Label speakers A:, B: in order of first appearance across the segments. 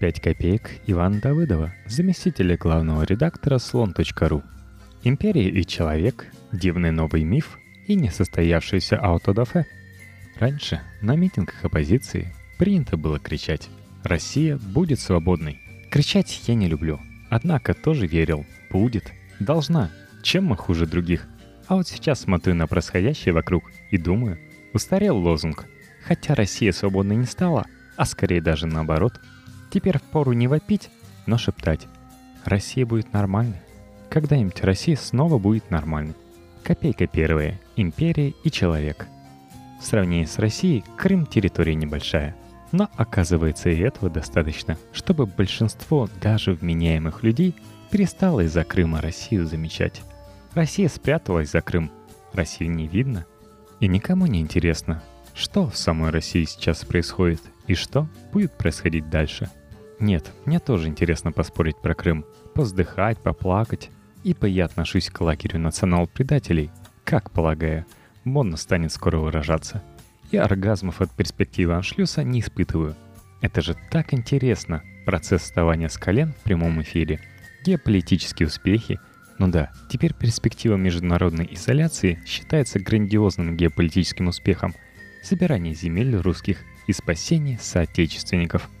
A: 5 копеек Ивана Давыдова, заместителя главного редактора слон.ру. Империя и человек, дивный новый миф и несостоявшееся аутодафе. Раньше на митингах оппозиции принято было кричать «Россия будет свободной». Кричать я не люблю, однако тоже верил «будет», «должна», чем мы хуже других. А вот сейчас смотрю на происходящее вокруг и думаю, устарел лозунг. Хотя Россия свободной не стала, а скорее даже наоборот – Теперь впору не вопить, но шептать. Россия будет нормальной. Когда-нибудь Россия снова будет нормальной. Копейка первая. Империя и человек. В сравнении с Россией, Крым территория небольшая. Но оказывается и этого достаточно, чтобы большинство даже вменяемых людей перестало из-за Крыма Россию замечать. Россия спряталась за Крым. Россию не видно. И никому не интересно, что в самой России сейчас происходит и что будет происходить дальше – нет, мне тоже интересно поспорить про Крым, поздыхать, поплакать. Ибо я отношусь к лагерю национал-предателей, как полагаю, модно станет скоро выражаться. И оргазмов от перспективы аншлюса не испытываю. Это же так интересно, процесс вставания с колен в прямом эфире, геополитические успехи. Ну да, теперь перспектива международной изоляции считается грандиозным геополитическим успехом, собирание земель русских и спасение соотечественников –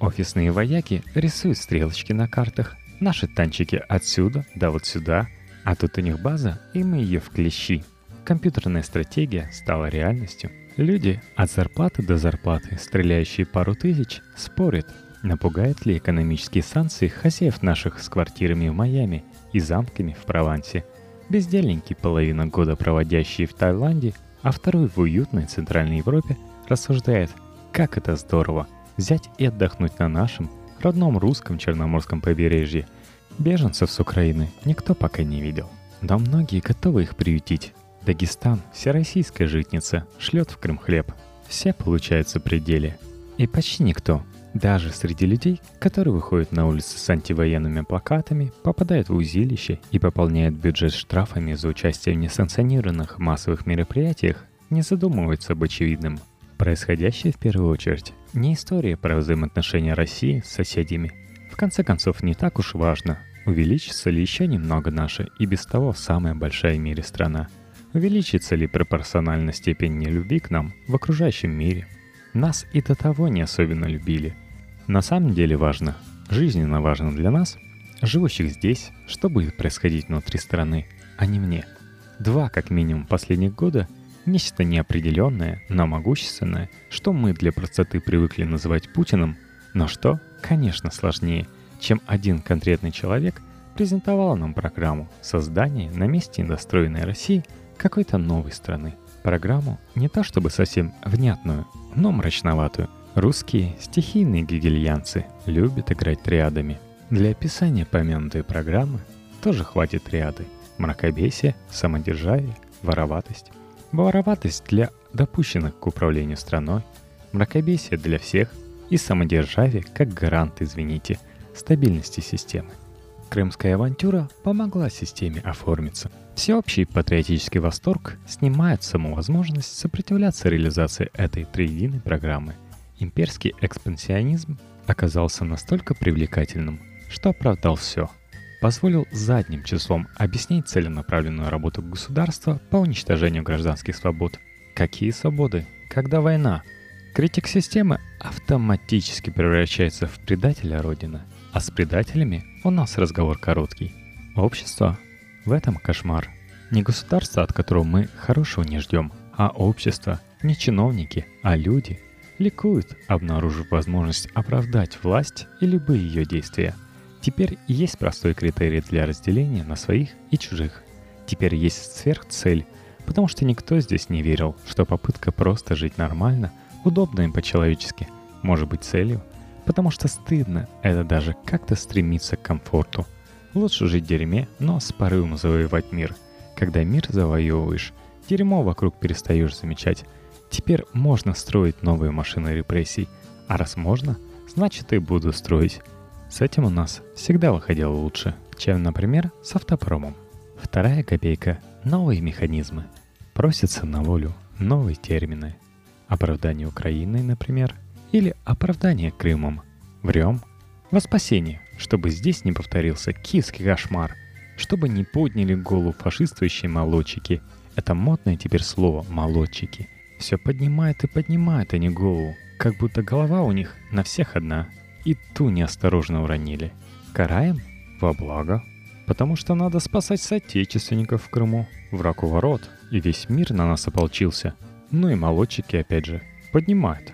A: Офисные вояки рисуют стрелочки на картах. Наши танчики отсюда, да вот сюда. А тут у них база, и мы ее в клещи. Компьютерная стратегия стала реальностью. Люди от зарплаты до зарплаты, стреляющие пару тысяч, спорят, напугают ли экономические санкции хозяев наших с квартирами в Майами и замками в Провансе. Бездельники, половина года проводящие в Таиланде, а второй в уютной Центральной Европе, рассуждает, как это здорово – взять и отдохнуть на нашем, родном русском Черноморском побережье. Беженцев с Украины никто пока не видел. Но многие готовы их приютить. Дагестан, всероссийская житница, шлет в Крым хлеб. Все получаются пределе. И почти никто, даже среди людей, которые выходят на улицы с антивоенными плакатами, попадают в узилище и пополняют бюджет штрафами за участие в несанкционированных массовых мероприятиях, не задумываются об очевидном – Происходящее в первую очередь не история про взаимоотношения России с соседями. В конце концов, не так уж важно, увеличится ли еще немного наша и без того самая большая в мире страна. Увеличится ли пропорционально степень нелюбви к нам в окружающем мире. Нас и до того не особенно любили. На самом деле важно, жизненно важно для нас, живущих здесь, что будет происходить внутри страны, а не мне. Два, как минимум, последних года – Нечто неопределенное, но могущественное, что мы для простоты привыкли называть Путиным, но что, конечно, сложнее, чем один конкретный человек презентовал нам программу создания на месте недостроенной России какой-то новой страны. Программу не то чтобы совсем внятную, но мрачноватую. Русские стихийные гегельянцы любят играть триадами. Для описания помянутой программы тоже хватит триады. Мракобесие, самодержавие, вороватость. Вороватость для допущенных к управлению страной, мракобесие для всех и самодержавие как гарант, извините, стабильности системы. Крымская авантюра помогла системе оформиться. Всеобщий патриотический восторг снимает саму возможность сопротивляться реализации этой триединой программы. Имперский экспансионизм оказался настолько привлекательным, что оправдал все – позволил задним числом объяснить целенаправленную работу государства по уничтожению гражданских свобод. Какие свободы? Когда война? Критик системы автоматически превращается в предателя Родины, а с предателями у нас разговор короткий. Общество в этом кошмар. Не государство, от которого мы хорошего не ждем, а общество, не чиновники, а люди, ликуют, обнаружив возможность оправдать власть и любые ее действия – Теперь есть простой критерий для разделения на своих и чужих. Теперь есть сверхцель, потому что никто здесь не верил, что попытка просто жить нормально, удобно им по-человечески, может быть целью, потому что стыдно это даже как-то стремиться к комфорту. Лучше жить в дерьме, но с порывом завоевать мир. Когда мир завоевываешь, дерьмо вокруг перестаешь замечать. Теперь можно строить новые машины репрессий, а раз можно, значит и буду строить. С этим у нас всегда выходило лучше, чем, например, с автопромом. Вторая копейка – новые механизмы. Просятся на волю новые термины. Оправдание Украиной, например, или оправдание Крымом. Врем, Во спасение, чтобы здесь не повторился киевский кошмар. Чтобы не подняли голову фашистующие молодчики. Это модное теперь слово «молодчики». Все поднимает и поднимает они голову, как будто голова у них на всех одна. И ту неосторожно уронили. Караем? Во благо. Потому что надо спасать соотечественников в Крыму. Враг у ворот, и весь мир на нас ополчился. Ну и молодчики опять же. Поднимают.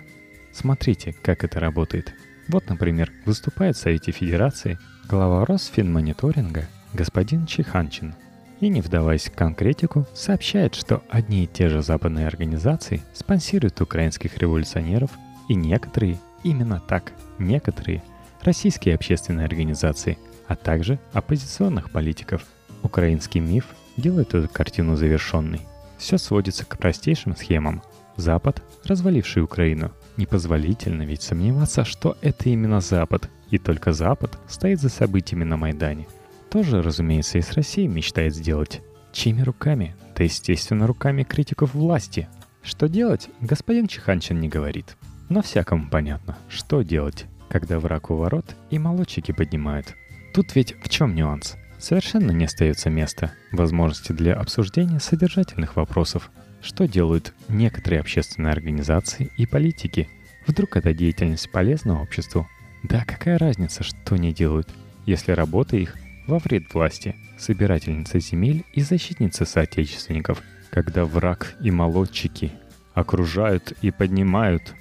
A: Смотрите, как это работает. Вот, например, выступает в Совете Федерации глава Росфинмониторинга господин Чиханчин. И не вдаваясь в конкретику, сообщает, что одни и те же западные организации спонсируют украинских революционеров и некоторые, именно так, некоторые, российские общественные организации, а также оппозиционных политиков. Украинский миф делает эту картину завершенной. Все сводится к простейшим схемам. Запад, разваливший Украину, непозволительно ведь сомневаться, что это именно Запад, и только Запад стоит за событиями на Майдане. Тоже, разумеется, и с Россией мечтает сделать. Чьими руками? Да, естественно, руками критиков власти. Что делать, господин Чиханчин не говорит. Но всякому понятно, что делать, когда враг у ворот и молодчики поднимают. Тут ведь в чем нюанс? Совершенно не остается места, возможности для обсуждения содержательных вопросов. Что делают некоторые общественные организации и политики? Вдруг эта деятельность полезна обществу? Да какая разница, что они делают, если работа их во вред власти, собирательница земель и защитница соотечественников, когда враг и молодчики окружают и поднимают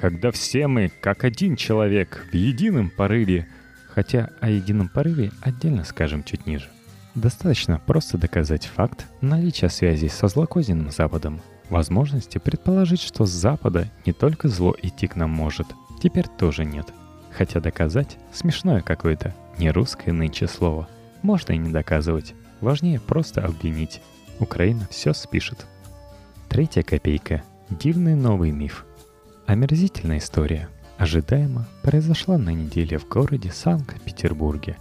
A: когда все мы, как один человек, в едином порыве, хотя о едином порыве отдельно скажем чуть ниже. Достаточно просто доказать факт наличия связи со злокозненным Западом, возможности предположить, что с Запада не только зло идти к нам может, теперь тоже нет. Хотя доказать смешное какое-то, не русское нынче слово. Можно и не доказывать, важнее просто обвинить. Украина все спишет. Третья копейка. Дивный новый миф – Омерзительная история. Ожидаемо произошла на неделе в городе Санкт-Петербурге.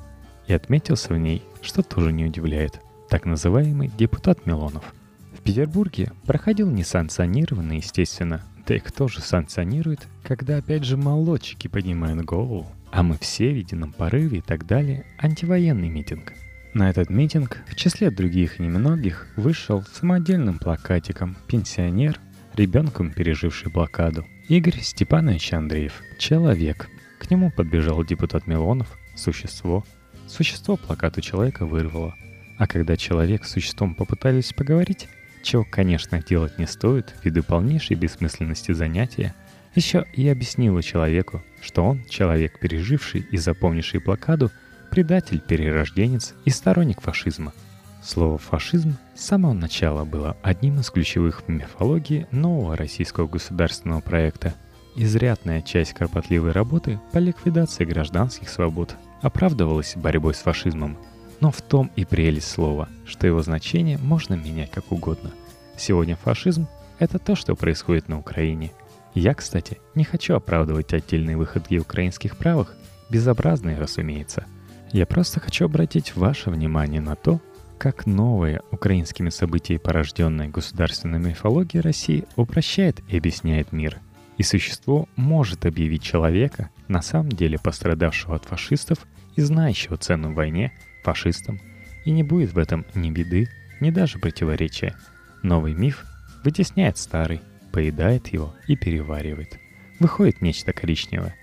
A: И отметился в ней, что тоже не удивляет, так называемый депутат Милонов. В Петербурге проходил несанкционированный, естественно, да и кто же санкционирует, когда опять же молодчики поднимают голову, а мы все в едином порыве и так далее, антивоенный митинг. На этот митинг, в числе других немногих, вышел самодельным плакатиком пенсионер, ребенком переживший блокаду, Игорь Степанович Андреев. Человек. К нему подбежал депутат Милонов. Существо. Существо плакату человека вырвало. А когда человек с существом попытались поговорить, чего, конечно, делать не стоит ввиду полнейшей бессмысленности занятия, еще и объяснила человеку, что он, человек, переживший и запомнивший блокаду, предатель, перерожденец и сторонник фашизма – Слово «фашизм» с самого начала было одним из ключевых в мифологии нового российского государственного проекта. Изрядная часть кропотливой работы по ликвидации гражданских свобод оправдывалась борьбой с фашизмом. Но в том и прелесть слова, что его значение можно менять как угодно. Сегодня фашизм — это то, что происходит на Украине. Я, кстати, не хочу оправдывать отдельные выходки украинских правых, безобразные, разумеется. Я просто хочу обратить ваше внимание на то, как новая украинскими событиями порожденная государственная мифология России упрощает и объясняет мир. И существо может объявить человека, на самом деле пострадавшего от фашистов и знающего цену войне, фашистом. И не будет в этом ни беды, ни даже противоречия. Новый миф вытесняет старый, поедает его и переваривает. Выходит нечто коричневое.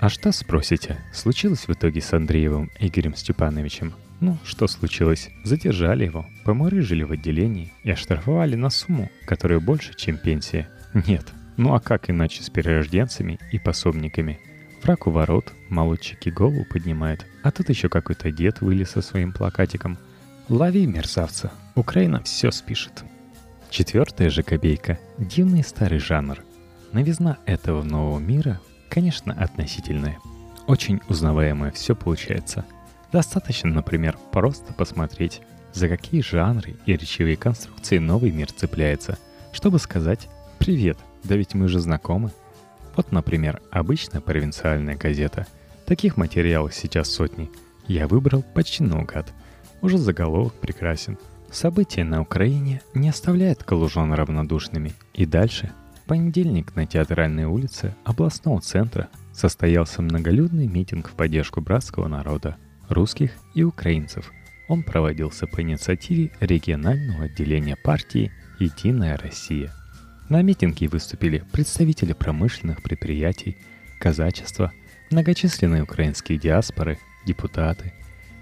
A: А что, спросите, случилось в итоге с Андреевым Игорем Степановичем – ну, что случилось? Задержали его, помурыжили в отделении и оштрафовали на сумму, которая больше, чем пенсия. Нет, ну а как иначе с перерожденцами и пособниками? Враг у ворот, молодчики голову поднимает, а тут еще какой-то дед вылез со своим плакатиком. Лови, мерзавца, Украина все спишет. Четвертая же копейка – дивный старый жанр. Новизна этого нового мира, конечно, относительная. Очень узнаваемое все получается – Достаточно, например, просто посмотреть, за какие жанры и речевые конструкции новый мир цепляется, чтобы сказать «Привет, да ведь мы же знакомы». Вот, например, обычная провинциальная газета. Таких материалов сейчас сотни. Я выбрал почти наугад. Уже заголовок прекрасен. События на Украине не оставляют калужан равнодушными. И дальше В понедельник на Театральной улице областного центра состоялся многолюдный митинг в поддержку братского народа, русских и украинцев. Он проводился по инициативе регионального отделения партии «Единая Россия». На митинге выступили представители промышленных предприятий, казачества, многочисленные украинские диаспоры, депутаты.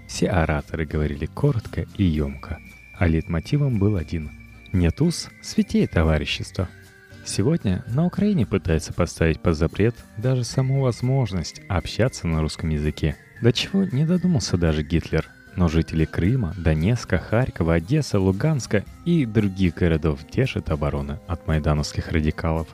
A: Все ораторы говорили коротко и емко, а лейтмотивом был один – «Нет уз, святее товарищество». Сегодня на Украине пытаются поставить под запрет даже саму возможность общаться на русском языке. До чего не додумался даже Гитлер. Но жители Крыма, Донецка, Харькова, Одессы, Луганска и других городов держат обороны от майдановских радикалов,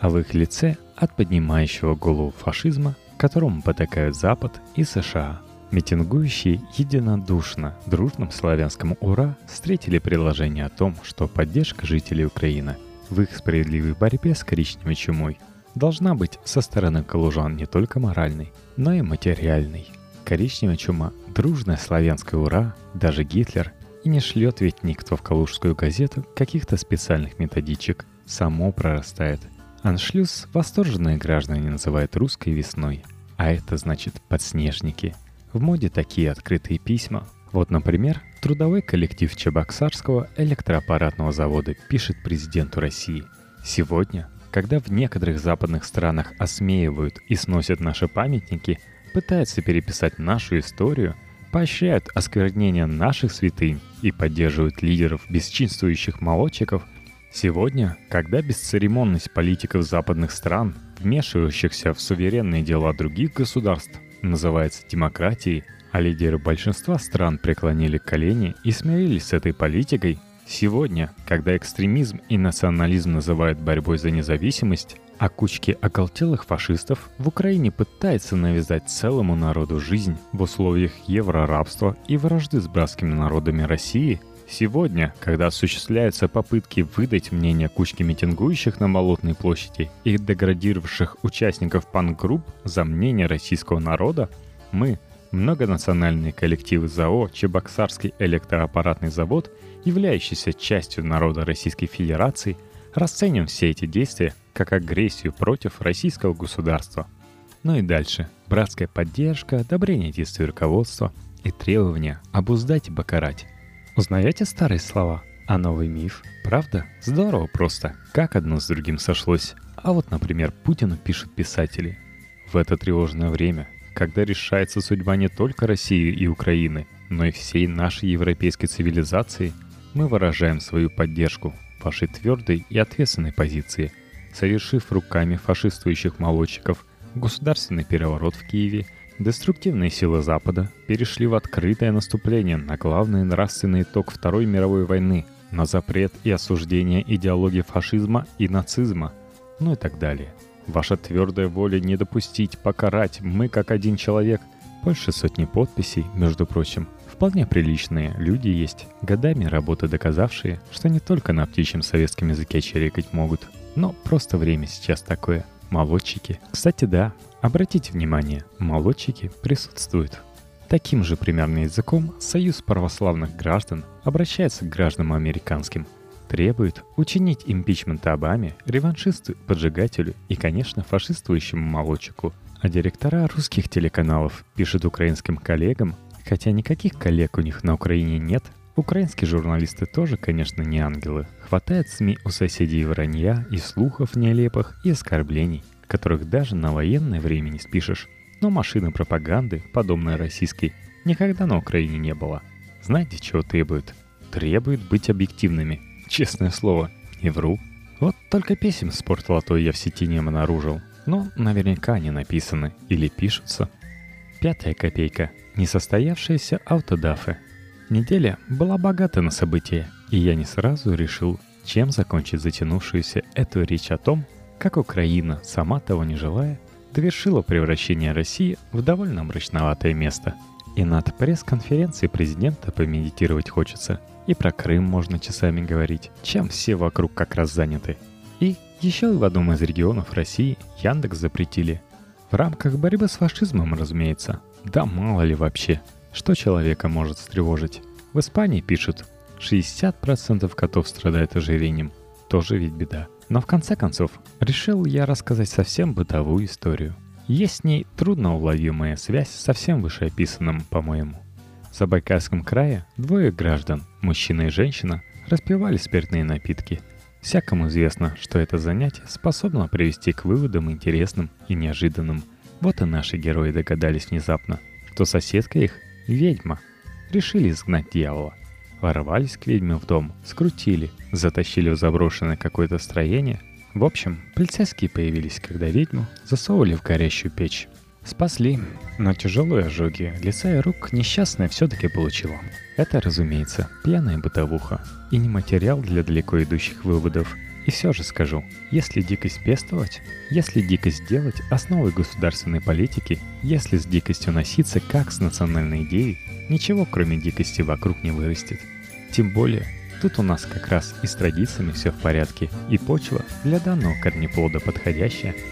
A: а в их лице от поднимающего голову фашизма, которому потакают Запад и США. Митингующие единодушно, дружным славянскому «Ура» встретили предложение о том, что поддержка жителей Украины – в их справедливой борьбе с коричневой чумой должна быть со стороны калужан не только моральной, но и материальной. Коричневая чума – дружная славянская ура, даже Гитлер, и не шлет ведь никто в калужскую газету каких-то специальных методичек, само прорастает. Аншлюз восторженные граждане называют русской весной, а это значит подснежники. В моде такие открытые письма, вот, например, трудовой коллектив Чебоксарского электроаппаратного завода пишет президенту России. Сегодня, когда в некоторых западных странах осмеивают и сносят наши памятники, пытаются переписать нашу историю, поощряют осквернение наших святынь и поддерживают лидеров бесчинствующих молодчиков, сегодня, когда бесцеремонность политиков западных стран, вмешивающихся в суверенные дела других государств, называется демократией – а лидеры большинства стран преклонили колени и смирились с этой политикой, сегодня, когда экстремизм и национализм называют борьбой за независимость, а кучки околтелых фашистов в Украине пытаются навязать целому народу жизнь в условиях еврорабства и вражды с братскими народами России, Сегодня, когда осуществляются попытки выдать мнение кучки митингующих на Болотной площади и деградировавших участников панк-групп за мнение российского народа, мы, Многонациональные коллективы ЗАО «Чебоксарский электроаппаратный завод», являющийся частью народа Российской Федерации, расценим все эти действия как агрессию против российского государства. Ну и дальше. Братская поддержка, одобрение действий руководства и требования обуздать и покарать. Узнаете старые слова? А новый миф? Правда? Здорово просто. Как одно с другим сошлось. А вот, например, Путину пишут писатели. В это тревожное время когда решается судьба не только России и Украины, но и всей нашей европейской цивилизации, мы выражаем свою поддержку вашей твердой и ответственной позиции, совершив руками фашистующих молодчиков государственный переворот в Киеве, деструктивные силы Запада перешли в открытое наступление на главный нравственный итог Второй мировой войны, на запрет и осуждение идеологии фашизма и нацизма, ну и так далее – Ваша твердая воля не допустить, покарать, мы как один человек. Больше сотни подписей, между прочим. Вполне приличные люди есть, годами работы доказавшие, что не только на птичьем советском языке чирикать могут, но просто время сейчас такое. Молодчики. Кстати, да, обратите внимание, молодчики присутствуют. Таким же примерно языком Союз православных граждан обращается к гражданам американским – требует учинить импичмент Обаме, реваншисту, поджигателю и, конечно, фашистующему молодчику. А директора русских телеканалов пишут украинским коллегам, хотя никаких коллег у них на Украине нет, Украинские журналисты тоже, конечно, не ангелы. Хватает СМИ у соседей вранья и слухов нелепых и оскорблений, которых даже на военное время не спишешь. Но машины пропаганды, подобной российской, никогда на Украине не было. Знаете, чего требуют? Требуют быть объективными, Честное слово, не вру. Вот только песен спортлото я в сети не обнаружил. Но наверняка они написаны или пишутся. Пятая копейка. Несостоявшиеся аутодафы. Неделя была богата на события, и я не сразу решил, чем закончить затянувшуюся эту речь о том, как Украина, сама того не желая, довершила превращение России в довольно мрачноватое место. И над пресс-конференцией президента помедитировать хочется – и про Крым можно часами говорить, чем все вокруг как раз заняты. И еще в одном из регионов России Яндекс запретили. В рамках борьбы с фашизмом, разумеется. Да мало ли вообще, что человека может встревожить. В Испании пишут, 60% котов страдают ожирением. тоже ведь беда. Но в конце концов, решил я рассказать совсем бытовую историю. Есть с ней трудноуловимая связь со всем вышеописанным, по-моему. В Забайкальском крае двое граждан, мужчина и женщина, распивали спиртные напитки. Всякому известно, что это занятие способно привести к выводам интересным и неожиданным. Вот и наши герои догадались внезапно, что соседка их — ведьма. Решили изгнать дьявола. Ворвались к ведьме в дом, скрутили, затащили в заброшенное какое-то строение. В общем, полицейские появились, когда ведьму засовывали в горящую печь. Спасли, но тяжелые ожоги лица и рук несчастная все-таки получила. Это, разумеется, пьяная бытовуха и не материал для далеко идущих выводов. И все же скажу, если дикость пестовать, если дикость делать основой государственной политики, если с дикостью носиться как с национальной идеей, ничего кроме дикости вокруг не вырастет. Тем более, тут у нас как раз и с традициями все в порядке, и почва для данного корнеплода подходящая –